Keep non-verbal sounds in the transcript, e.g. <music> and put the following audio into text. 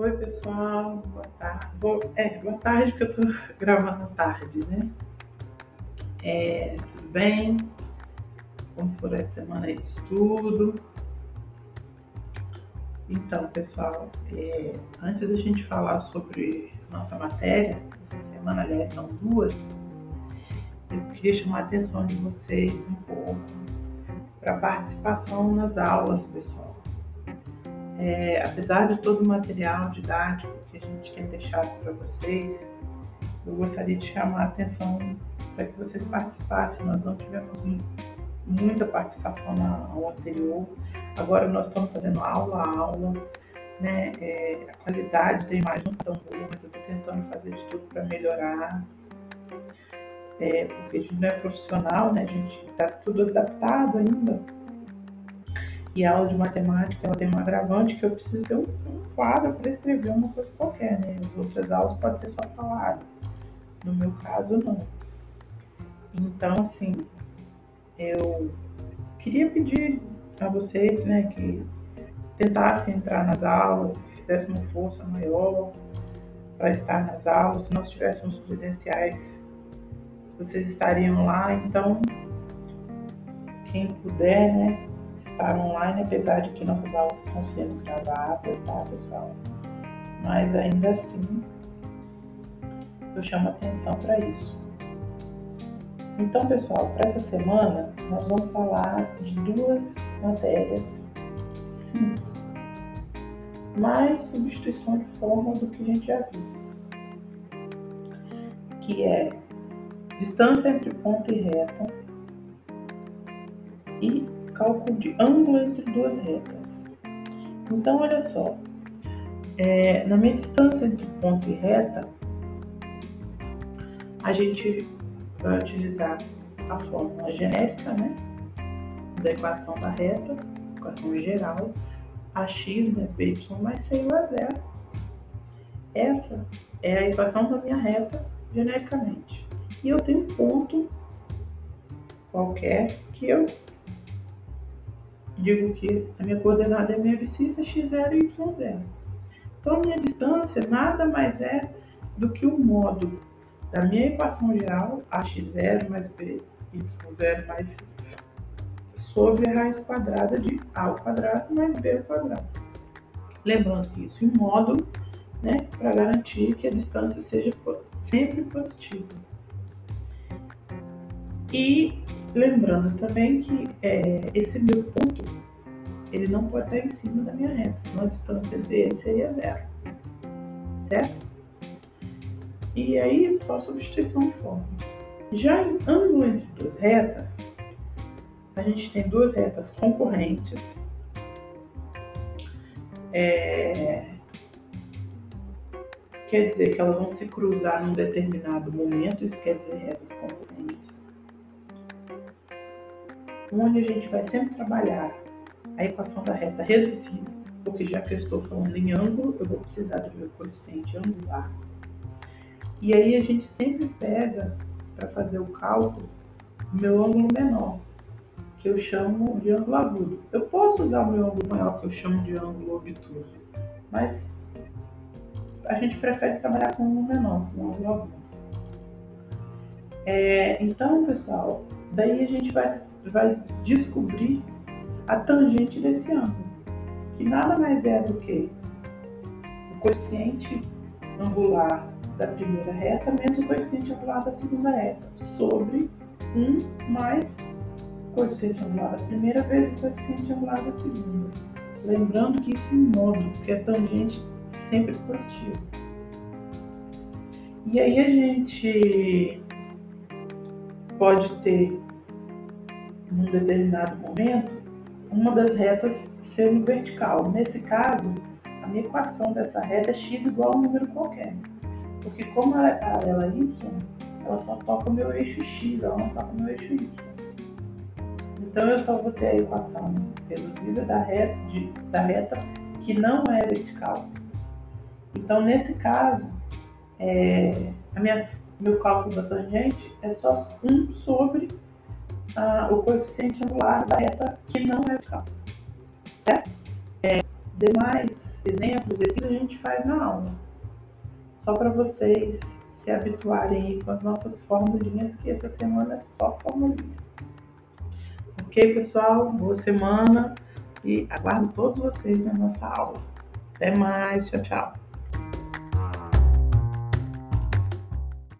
Oi, pessoal. Boa tarde. Boa, é, boa tarde, que eu tô <laughs> gravando tarde, né? É, tudo bem? Como foi a semana aí de estudo? Então, pessoal, é, antes da gente falar sobre nossa matéria, essa semana, aliás, são duas, eu queria chamar a atenção de vocês um pouco para a participação nas aulas, pessoal é, apesar de todo o material didático que a gente tem deixado para vocês, eu gostaria de chamar a atenção para que vocês participassem. Nós não tivemos muita participação na aula anterior, agora nós estamos fazendo aula a aula, né? É, a qualidade da imagem não tão boa, mas eu estou tentando fazer de tudo para melhorar. É, porque a gente não é profissional, né? A gente está tudo adaptado ainda e a aula de matemática ela tem um agravante que eu preciso ter um, quadro para escrever uma coisa qualquer, né? As outras aulas pode ser só falado. No meu caso, não. Então, assim, eu queria pedir a vocês, né, que tentassem entrar nas aulas, fizessem uma força maior para estar nas aulas. Se nós tivéssemos presenciais, vocês estariam lá. Então, quem puder, né, estar online, apesar de que nossas aulas estão sendo gravadas, tá, pessoal? Mas ainda assim, eu chamo atenção para isso. Então, pessoal, para essa semana, nós vamos falar de duas matérias simples, mais substituição de forma do que a gente já viu, que é distância entre ponto e reta e cálculo de ângulo entre duas retas. Então, olha só, é, na minha distância entre ponto e reta, a gente vai utilizar a fórmula genérica, né, da equação da reta, equação geral, ax, né, by mais c igual a zero. Essa é a equação da minha reta genericamente. E eu tenho um ponto qualquer que eu digo que a minha coordenada é minha abscissa x0 e y0. Então, a minha distância nada mais é do que o módulo da minha equação geral, ax0 mais by0 mais sobre a raiz quadrada de a ao quadrado mais b ao quadrado. Lembrando que isso em módulo, né, para garantir que a distância seja sempre positiva. E Lembrando também que é, esse meu ponto, ele não pode estar em cima da minha reta, senão a distância dele seria zero. Certo? E aí, só substituição de forma. Já em ângulo entre duas retas, a gente tem duas retas concorrentes. É, quer dizer que elas vão se cruzar num determinado momento, isso quer dizer retas concorrentes onde a gente vai sempre trabalhar a equação da reta reduzida, porque já que eu estou falando em ângulo, eu vou precisar do meu coeficiente angular. E aí a gente sempre pega, para fazer o cálculo, meu ângulo menor, que eu chamo de ângulo agudo. Eu posso usar o meu ângulo maior, que eu chamo de ângulo obtuso, mas a gente prefere trabalhar com ângulo menor, com ângulo agudo. É, então, pessoal, daí a gente vai vai descobrir a tangente desse ângulo, que nada mais é do que o coeficiente angular da primeira reta menos o coeficiente angular da segunda reta, sobre 1 mais o coeficiente angular da primeira vezes o coeficiente angular da segunda. Lembrando que isso em modo, porque a tangente é sempre positiva. E aí a gente pode ter num determinado momento, uma das retas sendo vertical. Nesse caso, a minha equação dessa reta é x igual a um número qualquer. Porque como ela é paralela a y, ela só toca o meu eixo x, ela não toca o meu eixo y. Então eu só vou ter a equação reduzida da reta, de, da reta que não é vertical. Então nesse caso, é, a minha, meu cálculo da tangente é só 1 sobre ah, o coeficiente angular da reta que não é vertical. Certo? É, demais exemplos, exercícios a gente faz na aula. Só para vocês se habituarem com as nossas formulinhas, que essa semana é só formulinha. Ok, pessoal? Boa semana e aguardo todos vocês na nossa aula. Até mais, tchau, tchau.